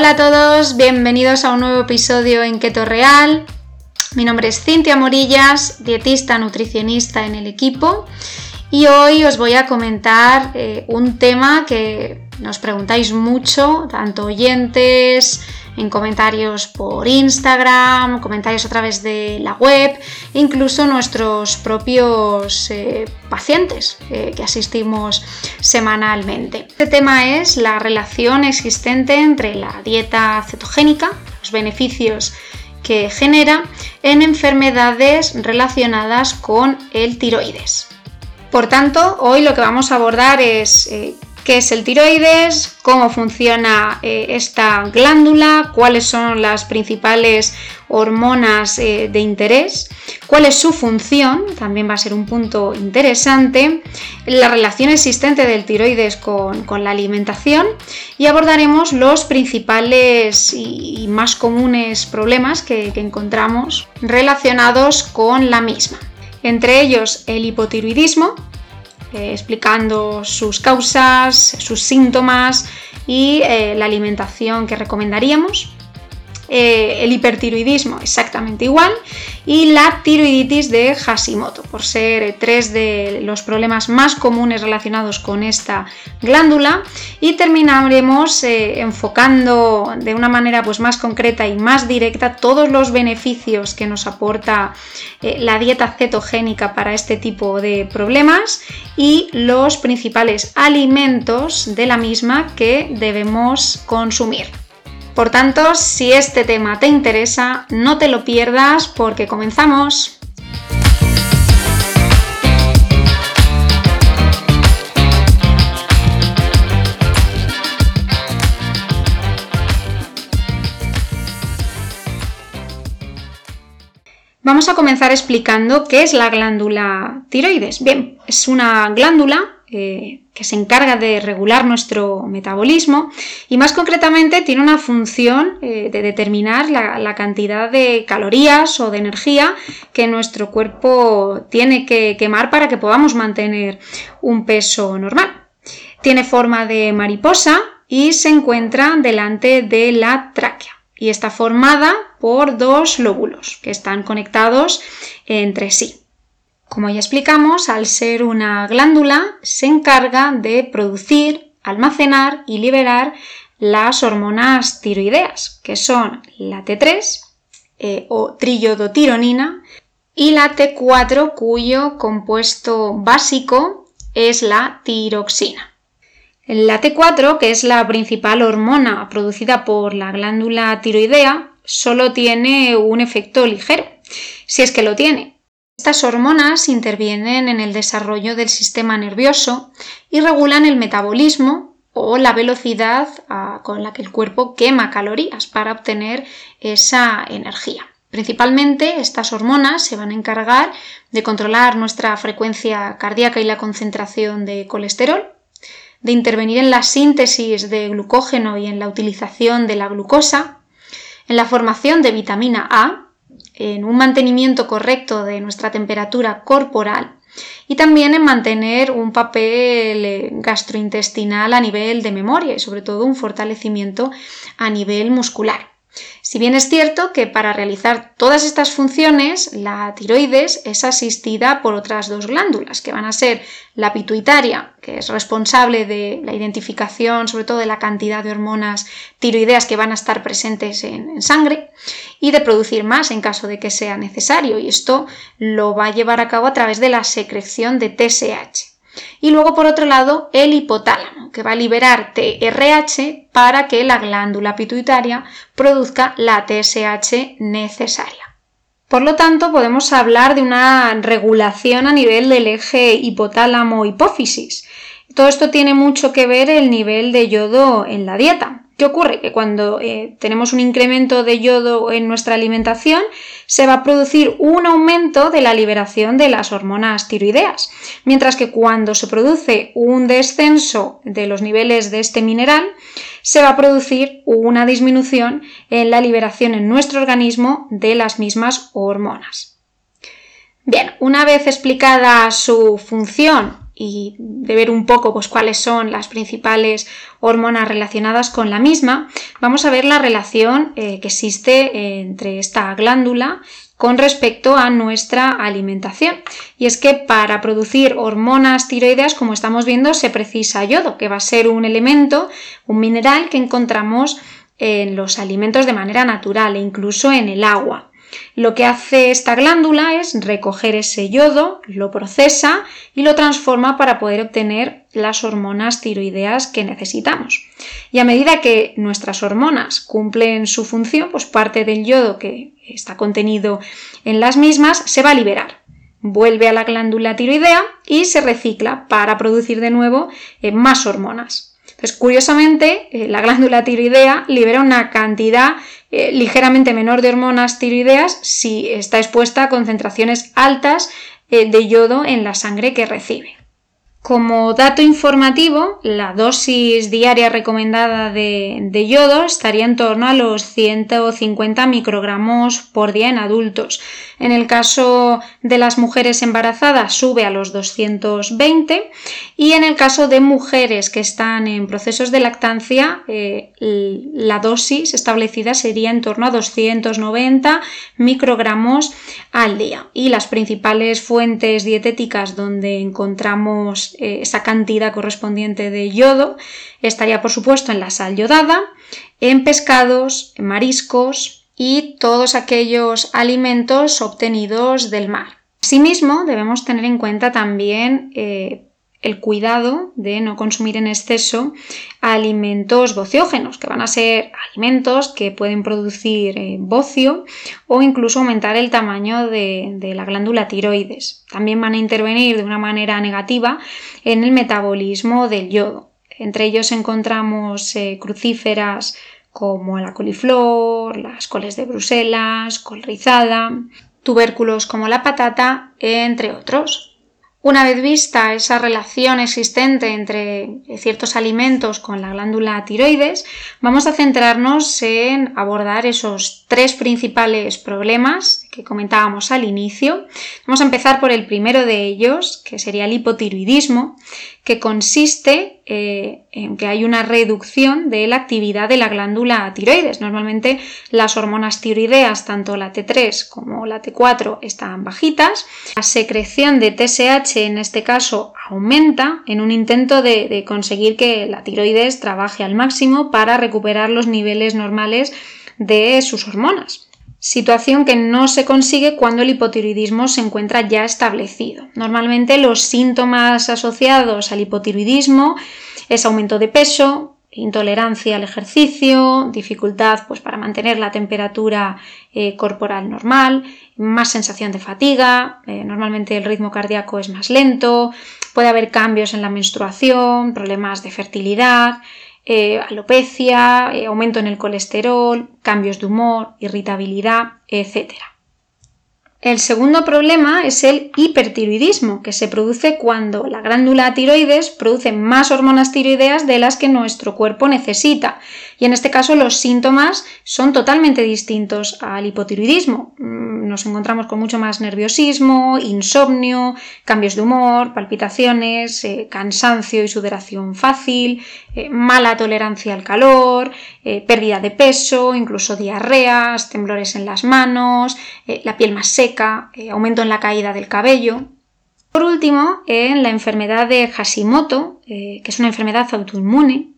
Hola a todos, bienvenidos a un nuevo episodio en Keto Real. Mi nombre es Cintia Morillas, dietista nutricionista en el equipo y hoy os voy a comentar eh, un tema que nos preguntáis mucho, tanto oyentes, en comentarios por Instagram, comentarios a través de la web, incluso nuestros propios eh, pacientes eh, que asistimos semanalmente. Este tema es la relación existente entre la dieta cetogénica, los beneficios que genera en enfermedades relacionadas con el tiroides. Por tanto, hoy lo que vamos a abordar es eh, qué es el tiroides, cómo funciona eh, esta glándula, cuáles son las principales hormonas eh, de interés, cuál es su función, también va a ser un punto interesante, la relación existente del tiroides con, la alimentación y abordaremos los principales y, más comunes problemas que encontramos relacionados con la misma. Entre ellos el hipotiroidismo, eh, explicando sus causas, sus síntomas y eh, la alimentación que recomendaríamos. Eh, el hipertiroidismo exactamente igual y la tiroiditis de Hashimoto, por ser tres de los problemas más comunes relacionados con esta glándula y terminaremos eh, enfocando de una manera pues, más concreta y más directa todos los beneficios que nos aporta eh, la dieta cetogénica para este tipo de problemas y los principales alimentos de la misma que debemos consumir. Por tanto, si este tema te interesa, no te lo pierdas porque comenzamos. Vamos a comenzar explicando qué es la glándula tiroides. Bien, es una glándula eh, que se encarga de regular nuestro metabolismo y más concretamente tiene una función eh, de determinar la, cantidad de calorías o de energía que nuestro cuerpo tiene que quemar para que podamos mantener un peso normal. Tiene forma de mariposa y se encuentra delante de la tráquea y está formada por dos lóbulos que están conectados entre sí. Como ya explicamos, al ser una glándula, se encarga de producir, almacenar y liberar las hormonas tiroideas, que son la T3 eh, o trillodotironina y la T4, cuyo compuesto básico es la tiroxina. La T4, que es la principal hormona producida por la glándula tiroidea, solo tiene un efecto ligero, si es que lo tiene, estas hormonas intervienen en el desarrollo del sistema nervioso y regulan el metabolismo o la velocidad ah, con la que el cuerpo quema calorías para obtener esa energía. Principalmente estas hormonas se van a encargar de controlar nuestra frecuencia cardíaca y la concentración de colesterol, de intervenir en la síntesis de glucógeno y en la utilización de la glucosa, en la formación de vitamina A, en un mantenimiento correcto de nuestra temperatura corporal y también en mantener un papel eh, gastrointestinal a nivel de memoria y sobre todo un fortalecimiento a nivel muscular. Si bien es cierto que para realizar todas estas funciones la tiroides es asistida por otras dos glándulas, que van a ser la pituitaria, que es responsable de la identificación sobre todo de la cantidad de hormonas tiroideas que van a estar presentes en, sangre y de producir más en caso de que sea necesario, y esto lo va a llevar a cabo a través de la secreción de TSH. Y luego, por otro lado, el hipotálamo, que va a liberar TRH para que la glándula pituitaria produzca la TSH necesaria. Por lo tanto, podemos hablar de una regulación a nivel del eje hipotálamo-hipófisis. Todo esto tiene mucho que ver el nivel de yodo en la dieta. ¿Qué ocurre? Que cuando eh, tenemos un incremento de yodo en nuestra alimentación, se va a producir un aumento de la liberación de las hormonas tiroideas, mientras que cuando se produce un descenso de los niveles de este mineral, se va a producir una disminución en la liberación en nuestro organismo de las mismas hormonas. Bien, una vez explicada su función y de ver un poco pues, cuáles son las principales hormonas relacionadas con la misma, vamos a ver la relación eh, que existe entre esta glándula con respecto a nuestra alimentación. Y es que para producir hormonas tiroideas, como estamos viendo, se precisa yodo, que va a ser un elemento, un mineral que encontramos en los alimentos de manera natural e incluso en el agua. Lo que hace esta glándula es recoger ese yodo, lo procesa y lo transforma para poder obtener las hormonas tiroideas que necesitamos. Y a medida que nuestras hormonas cumplen su función, pues parte del yodo que está contenido en las mismas se va a liberar. Vuelve a la glándula tiroidea y se recicla para producir de nuevo eh, más hormonas. Entonces, curiosamente, eh, la glándula tiroidea libera una cantidad eh, ligeramente menor de hormonas tiroideas si está expuesta a concentraciones altas eh, de yodo en la sangre que recibe. Como dato informativo, la dosis diaria recomendada de, yodo estaría en torno a los 150 microgramos por día en adultos. En el caso de las mujeres embarazadas sube a los 220 y en el caso de mujeres que están en procesos de lactancia eh, la dosis establecida sería en torno a 290 microgramos al día. Y las principales fuentes dietéticas donde encontramos eh, esa cantidad correspondiente de yodo estaría por supuesto en la sal yodada, en pescados, en mariscos y todos aquellos alimentos obtenidos del mar. Asimismo, debemos tener en cuenta también eh, el cuidado de no consumir en exceso alimentos bociógenos, que van a ser alimentos que pueden producir eh, bocio o incluso aumentar el tamaño de, la glándula tiroides. También van a intervenir de una manera negativa en el metabolismo del yodo. Entre ellos encontramos eh, crucíferas como la coliflor, las coles de Bruselas, col rizada, tubérculos como la patata, entre otros. Una vez vista esa relación existente entre ciertos alimentos con la glándula tiroides, vamos a centrarnos en abordar esos tres principales problemas que comentábamos al inicio. Vamos a empezar por el primero de ellos, que sería el hipotiroidismo, que consiste eh, en que hay una reducción de la actividad de la glándula tiroides. Normalmente las hormonas tiroideas, tanto la T3 como la T4, están bajitas. La secreción de TSH en este caso aumenta en un intento de, de conseguir que la tiroides trabaje al máximo para recuperar los niveles normales de sus hormonas situación que no se consigue cuando el hipotiroidismo se encuentra ya establecido. Normalmente los síntomas asociados al hipotiroidismo es aumento de peso, intolerancia al ejercicio, dificultad pues, para mantener la temperatura eh, corporal normal, más sensación de fatiga, eh, normalmente el ritmo cardíaco es más lento, puede haber cambios en la menstruación, problemas de fertilidad, eh, alopecia, eh, aumento en el colesterol, cambios de humor, irritabilidad, etc. El segundo problema es el hipertiroidismo, que se produce cuando la glándula tiroides produce más hormonas tiroideas de las que nuestro cuerpo necesita. Y en este caso los síntomas son totalmente distintos al hipotiroidismo. Mm, nos encontramos con mucho más nerviosismo, insomnio, cambios de humor, palpitaciones, eh, cansancio y sudoración fácil, eh, mala tolerancia al calor, eh, pérdida de peso, incluso diarreas, temblores en las manos, la piel más seca eh, aumento en la caída del cabello. Por último, en la enfermedad de Hashimoto, eh, que es una enfermedad autoinmune,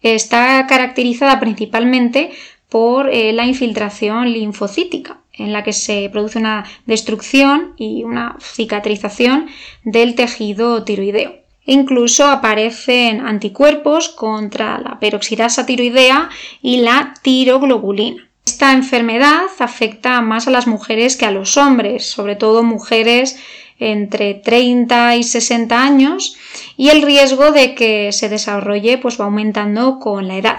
está caracterizada principalmente por eh, la infiltración linfocítica, en la que se produce una destrucción y una cicatrización del tejido tiroideo. incluso aparecen anticuerpos contra la peroxidasa tiroidea y la tiroglobulina. Esta enfermedad afecta más a las mujeres que a los hombres, sobre todo mujeres entre 30 y 60 años y el riesgo de que se desarrolle pues va aumentando con la edad.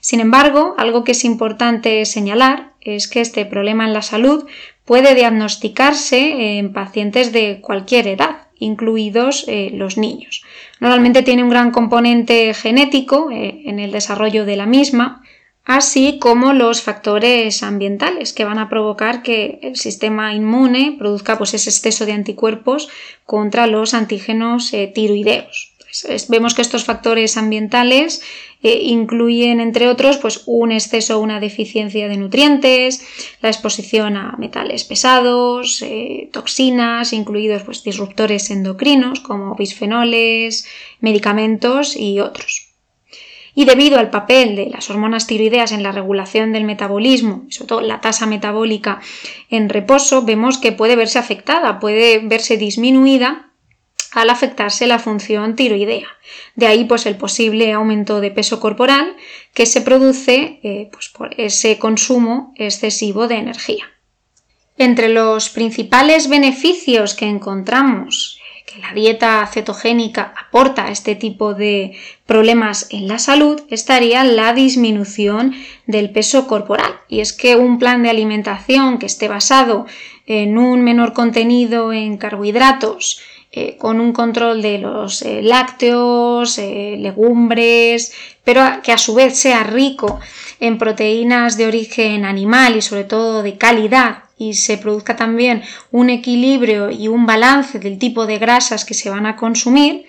Sin embargo, algo que es importante señalar es que este problema en la salud puede diagnosticarse en pacientes de cualquier edad, incluidos eh, los niños. Normalmente tiene un gran componente genético eh, en el desarrollo de la misma, así como los factores ambientales que van a provocar que el sistema inmune produzca pues, ese exceso de anticuerpos contra los antígenos eh, tiroideos. vemos que estos factores ambientales eh, incluyen, entre otros, pues, un exceso o una deficiencia de nutrientes, la exposición a metales pesados, eh, toxinas, incluidos pues, disruptores endocrinos como bisfenoles, medicamentos y otros y debido al papel de las hormonas tiroideas en la regulación del metabolismo, sobre todo la tasa metabólica en reposo, vemos que puede verse afectada, puede verse disminuida al afectarse la función tiroidea. De ahí pues el posible aumento de peso corporal que se produce eh, pues, por ese consumo excesivo de energía. Entre los principales beneficios que encontramos la dieta cetogénica aporta este tipo de problemas en la salud estaría la disminución del peso corporal. Y es que un plan de alimentación que esté basado en un menor contenido en carbohidratos, eh, con un control de los eh, lácteos, eh, legumbres, pero que a su vez sea rico en proteínas de origen animal y sobre todo de calidad y se produzca también un equilibrio y un balance del tipo de grasas que se van a consumir,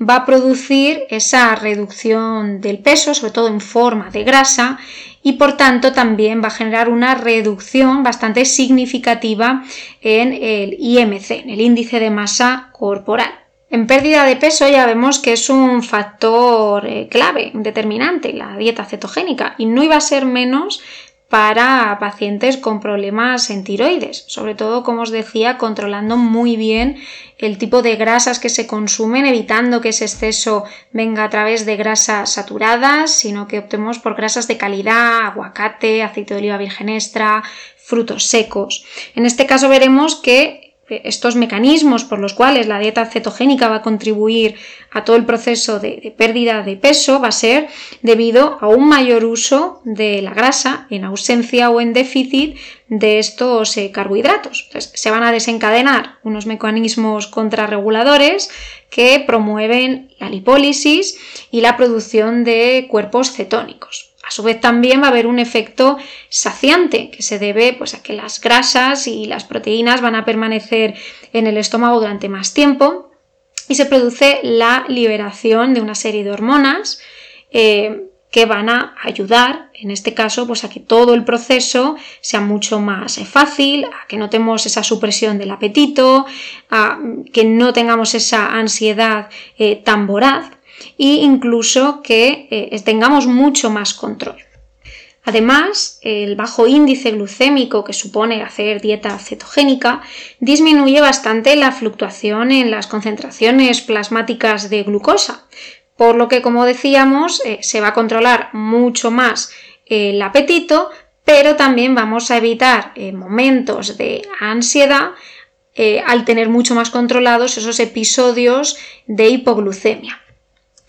va a producir esa reducción del peso, sobre todo en forma de grasa, y por tanto también va a generar una reducción bastante significativa en el IMC, en el índice de masa corporal. En pérdida de peso ya vemos que es un factor eh, clave, determinante, la dieta cetogénica, y no iba a ser menos para pacientes con problemas en tiroides, sobre todo, como os decía, controlando muy bien el tipo de grasas que se consumen, evitando que ese exceso venga a través de grasas saturadas, sino que optemos por grasas de calidad, aguacate, aceite de oliva virgen extra, frutos secos. En este caso veremos que estos mecanismos por los cuales la dieta cetogénica va a contribuir a todo el proceso de, pérdida de peso va a ser debido a un mayor uso de la grasa en ausencia o en déficit de estos eh, carbohidratos. se van a desencadenar unos mecanismos contrarreguladores que promueven la lipólisis y la producción de cuerpos cetónicos. A su vez también va a haber un efecto saciante que se debe pues, a que las grasas y las proteínas van a permanecer en el estómago durante más tiempo y se produce la liberación de una serie de hormonas eh, que van a ayudar, en este caso, pues a que todo el proceso sea mucho más fácil, a que notemos esa supresión del apetito, a que no tengamos esa ansiedad eh, tan voraz e incluso que eh, tengamos mucho más control. Además, el bajo índice glucémico que supone hacer dieta cetogénica disminuye bastante la fluctuación en las concentraciones plasmáticas de glucosa, por lo que, como decíamos, eh, se va a controlar mucho más el apetito, pero también vamos a evitar eh, momentos de ansiedad al tener mucho más controlados esos episodios de hipoglucemia.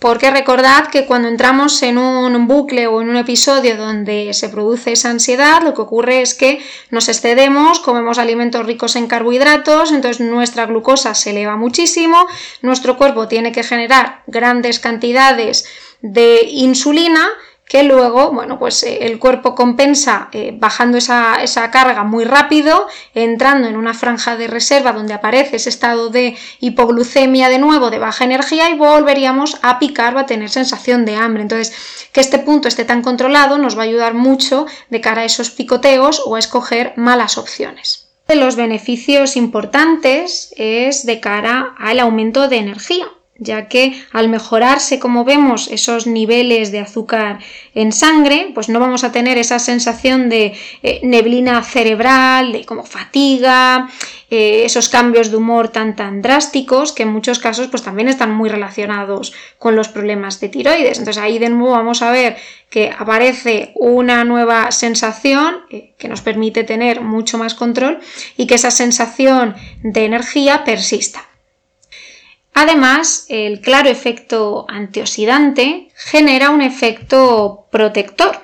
Porque recordad que cuando entramos en un bucle o en un episodio donde se produce esa ansiedad, lo que ocurre es que nos excedemos, comemos alimentos ricos en carbohidratos, entonces nuestra glucosa se eleva muchísimo, nuestro cuerpo tiene que generar grandes cantidades de insulina que luego, bueno, pues eh, el cuerpo compensa eh, bajando esa, carga muy rápido, entrando en una franja de reserva donde aparece ese estado de hipoglucemia de nuevo, de baja energía, y volveríamos a picar o a tener sensación de hambre. Entonces, que este punto esté tan controlado nos va a ayudar mucho de cara a esos picoteos o a escoger malas opciones. De los beneficios importantes es de cara al aumento de energía ya que al mejorarse, como vemos, esos niveles de azúcar en sangre, pues no vamos a tener esa sensación de eh, neblina cerebral, de como fatiga, eh, esos cambios de humor tan tan drásticos que en muchos casos pues también están muy relacionados con los problemas de tiroides. Entonces ahí de nuevo vamos a ver que aparece una nueva sensación eh, que nos permite tener mucho más control y que esa sensación de energía persista. Además, el claro efecto antioxidante genera un efecto protector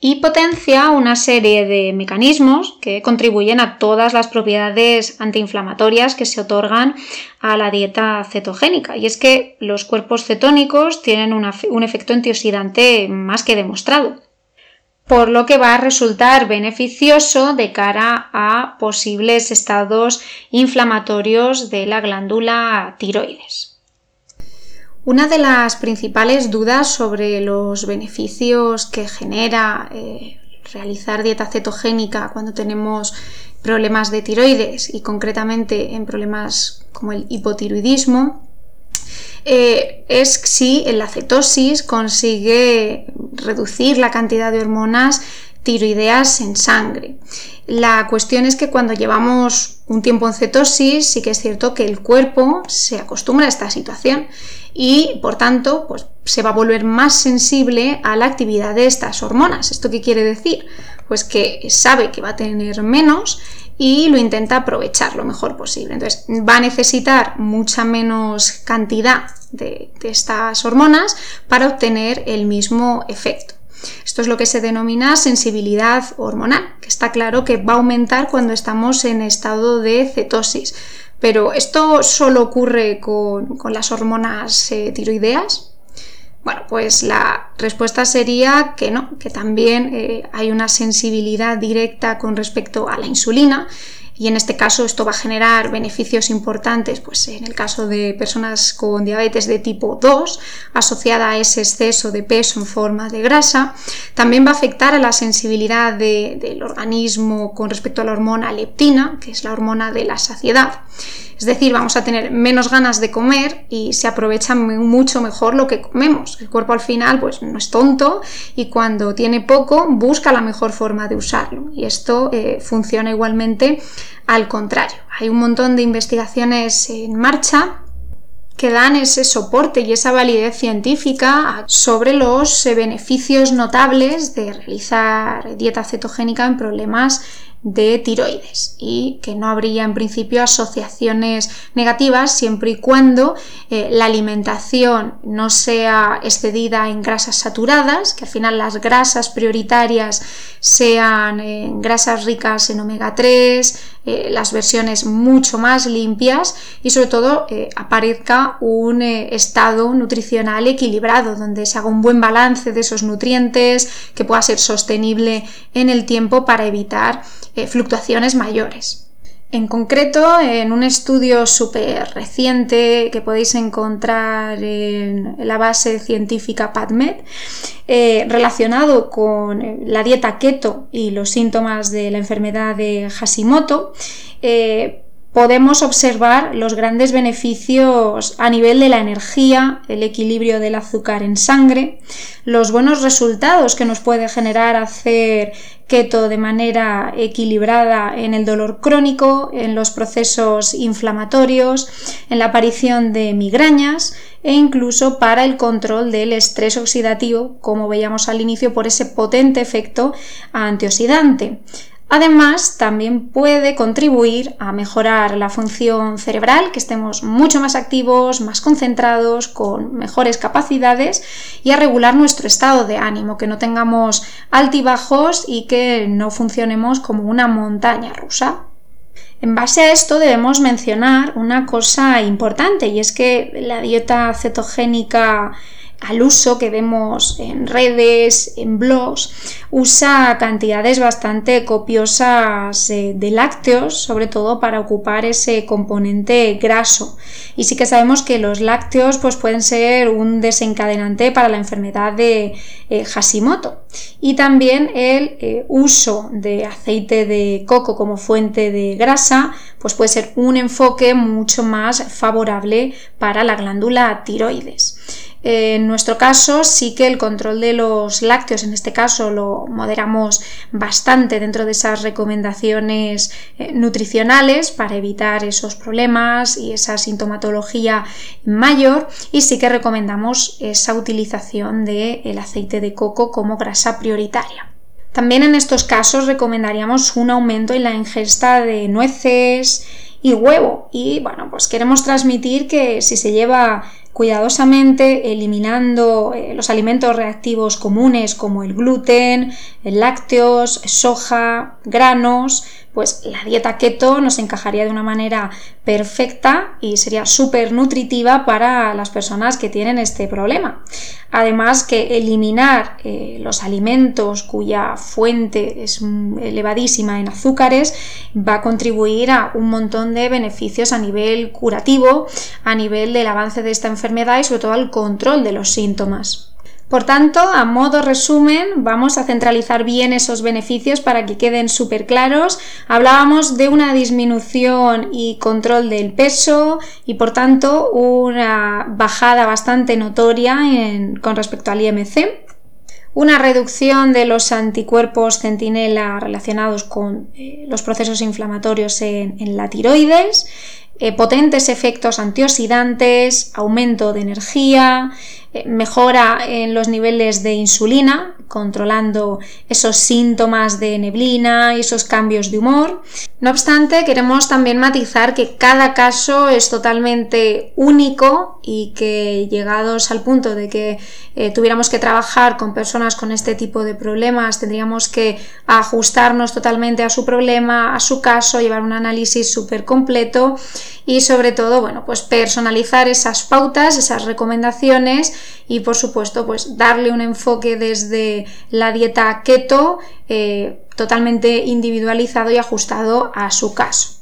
y potencia una serie de mecanismos que contribuyen a todas las propiedades antiinflamatorias que se otorgan a la dieta cetogénica. Y es que los cuerpos cetónicos tienen un efecto antioxidante más que demostrado. Por lo que va a resultar beneficioso de cara a posibles estados inflamatorios de la glándula tiroides. Una de las principales dudas sobre los beneficios que genera eh, realizar dieta cetogénica cuando tenemos problemas de tiroides y concretamente en problemas como el hipotiroidismo eh, es si la cetosis consigue reducir la cantidad de hormonas tiroideas en sangre. La cuestión es que cuando llevamos un tiempo en cetosis, sí que es cierto que el cuerpo se acostumbra a esta situación y por tanto pues, se va a volver más sensible a la actividad de estas hormonas. ¿Esto qué quiere decir? Pues que sabe que va a tener menos y lo intenta aprovechar lo mejor posible. Entonces va a necesitar mucha menos cantidad de, de estas hormonas para obtener el mismo efecto. Esto es lo que se denomina sensibilidad hormonal, que está claro que va a aumentar cuando estamos en estado de cetosis. Pero ¿esto solo ocurre con, las hormonas eh, tiroideas? Bueno, pues la respuesta sería que no, que también eh, hay una sensibilidad directa con respecto a la insulina y en este caso esto va a generar beneficios importantes, pues en el caso de personas con diabetes de tipo 2, asociada a ese exceso de peso en forma de grasa, también va a afectar a la sensibilidad del organismo con respecto a la hormona leptina, que es la hormona de la saciedad. Es decir, vamos a tener menos ganas de comer y se aprovecha mucho mejor lo que comemos. El cuerpo al final pues no es tonto y cuando tiene poco busca la mejor forma de usarlo. Y esto eh, funciona igualmente al contrario. Hay un montón de investigaciones en marcha que dan ese soporte y esa validez científica sobre los eh, beneficios notables de realizar dieta cetogénica en problemas de tiroides y que no habría en principio asociaciones negativas siempre y cuando eh, la alimentación no sea excedida en grasas saturadas, que al final las grasas prioritarias sean eh, grasas ricas en omega 3, eh, las versiones mucho más limpias y sobre todo aparezca un estado nutricional equilibrado donde se haga un buen balance de esos nutrientes que pueda ser sostenible en el tiempo para evitar eh, fluctuaciones mayores. En concreto, en un estudio súper reciente que podéis encontrar en la base científica PubMed, eh, relacionado con eh, la dieta keto y los síntomas de la enfermedad de Hashimoto, podemos observar los grandes beneficios a nivel de la energía, el equilibrio del azúcar en sangre, los buenos resultados que nos puede generar hacer keto de manera equilibrada en el dolor crónico, en los procesos inflamatorios, en la aparición de migrañas e incluso para el control del estrés oxidativo, como veíamos al inicio, por ese potente efecto antioxidante. Además, también puede contribuir a mejorar la función cerebral, que estemos mucho más activos, más concentrados, con mejores capacidades y a regular nuestro estado de ánimo, que no tengamos altibajos y que no funcionemos como una montaña rusa. En base a esto debemos mencionar una cosa importante y es que la dieta cetogénica al uso que vemos en redes, en blogs, usa cantidades bastante copiosas eh, de lácteos, sobre todo para ocupar ese componente graso. Y sí que sabemos que los lácteos pues, pueden ser un desencadenante para la enfermedad de eh, Hashimoto. Y también el eh, uso de aceite de coco como fuente de grasa pues puede ser un enfoque mucho más favorable para la glándula tiroides. En nuestro caso sí que el control de los lácteos, en este caso lo moderamos bastante dentro de esas recomendaciones eh, nutricionales para evitar esos problemas y esa sintomatología mayor y sí que recomendamos esa utilización del aceite de coco como grasa prioritaria. También en estos casos recomendaríamos un aumento en la ingesta de nueces y huevo y bueno pues queremos transmitir que si se lleva cuidadosamente eliminando eh, los alimentos reactivos comunes como el gluten, el lácteos, soja, granos, pues la dieta keto nos encajaría de una manera perfecta y sería súper nutritiva para las personas que tienen este problema. Además que eliminar eh, los alimentos cuya fuente es elevadísima en azúcares va a contribuir a un montón de beneficios a nivel curativo, a nivel del avance de esta enfermedad y sobre todo al control de los síntomas. Por tanto, a modo resumen, vamos a centralizar bien esos beneficios para que queden súper claros. Hablábamos de una disminución y control del peso y por tanto una bajada bastante notoria con respecto al IMC una reducción de los anticuerpos centinela relacionados con eh, los procesos inflamatorios en, la tiroides, eh, potentes efectos antioxidantes, aumento de energía, mejora en los niveles de insulina, controlando esos síntomas de neblina y esos cambios de humor. No obstante, queremos también matizar que cada caso es totalmente único y que llegados al punto de que eh, tuviéramos que trabajar con personas con este tipo de problemas, tendríamos que ajustarnos totalmente a su problema, a su caso, llevar un análisis súper completo y sobre todo, bueno, pues personalizar esas pautas, esas recomendaciones y por supuesto, pues darle un enfoque desde la dieta keto eh, totalmente individualizado y ajustado a su caso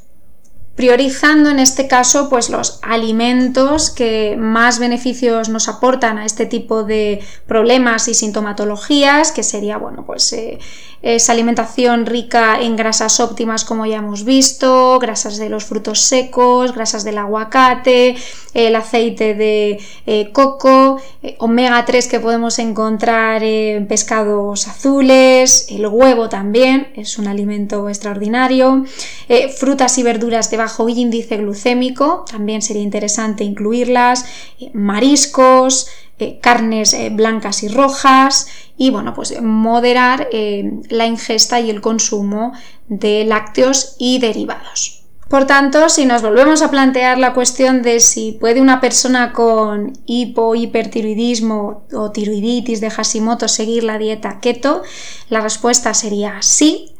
priorizando en este caso pues los alimentos que más beneficios nos aportan a este tipo de problemas y sintomatologías que sería bueno pues eh, esa alimentación rica en grasas óptimas como ya hemos visto, grasas de los frutos secos, grasas del aguacate, el aceite de eh, coco, eh, omega 3 que podemos encontrar en pescados azules, el huevo también es un alimento extraordinario, frutas y verduras de bajo índice glucémico, también sería interesante incluirlas, mariscos, carnes blancas y rojas, y bueno, pues moderar eh, la ingesta y el consumo de lácteos y derivados. Por tanto, si nos volvemos a plantear la cuestión de si puede una persona con hipo, hipertiroidismo o tiroiditis de Hashimoto seguir la dieta keto, la respuesta sería sí.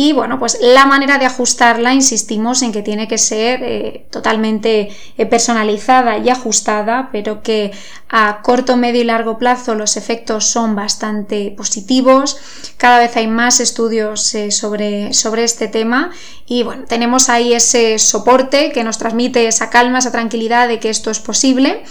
Y bueno, pues la manera de ajustarla, insistimos en que tiene que ser eh, totalmente eh, personalizada y ajustada, pero que a corto, medio y largo plazo los efectos son bastante positivos. Cada vez hay más estudios eh, sobre, sobre este tema y bueno, tenemos ahí ese soporte que nos transmite esa calma, esa tranquilidad de que esto es posible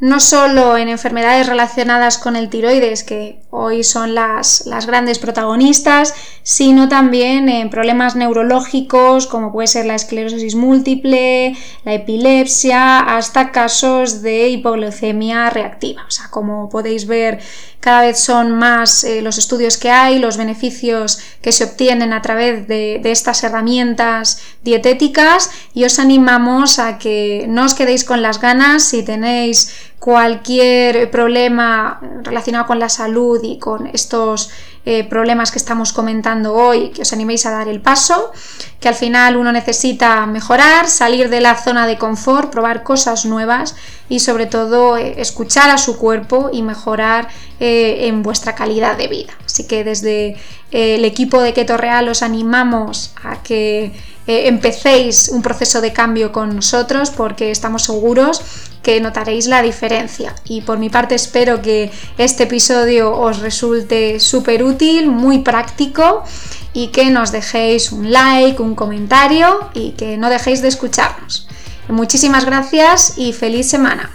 no solo en enfermedades relacionadas con el tiroides, que hoy son las, las, grandes protagonistas, sino también en problemas neurológicos como puede ser la esclerosis múltiple, la epilepsia, hasta casos de hipoglucemia reactiva. O sea, como podéis ver, cada vez son más eh, los estudios que hay, los beneficios que se obtienen a través de, de estas herramientas dietéticas y os animamos a que no os quedéis con las ganas si tenéis cualquier problema relacionado con la salud y con estos eh, problemas que estamos comentando hoy, que os animéis a dar el paso, que al final uno necesita mejorar, salir de la zona de confort, probar cosas nuevas y sobre todo eh, escuchar a su cuerpo y mejorar eh, en vuestra calidad de vida. Así que desde el equipo de Keto Real os animamos a que empecéis un proceso de cambio con nosotros porque estamos seguros que notaréis la diferencia. Y por mi parte espero que este episodio os resulte súper útil, muy práctico y que nos dejéis un like, un comentario y que no dejéis de escucharnos. Muchísimas gracias y feliz semana.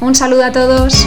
Un saludo a todos.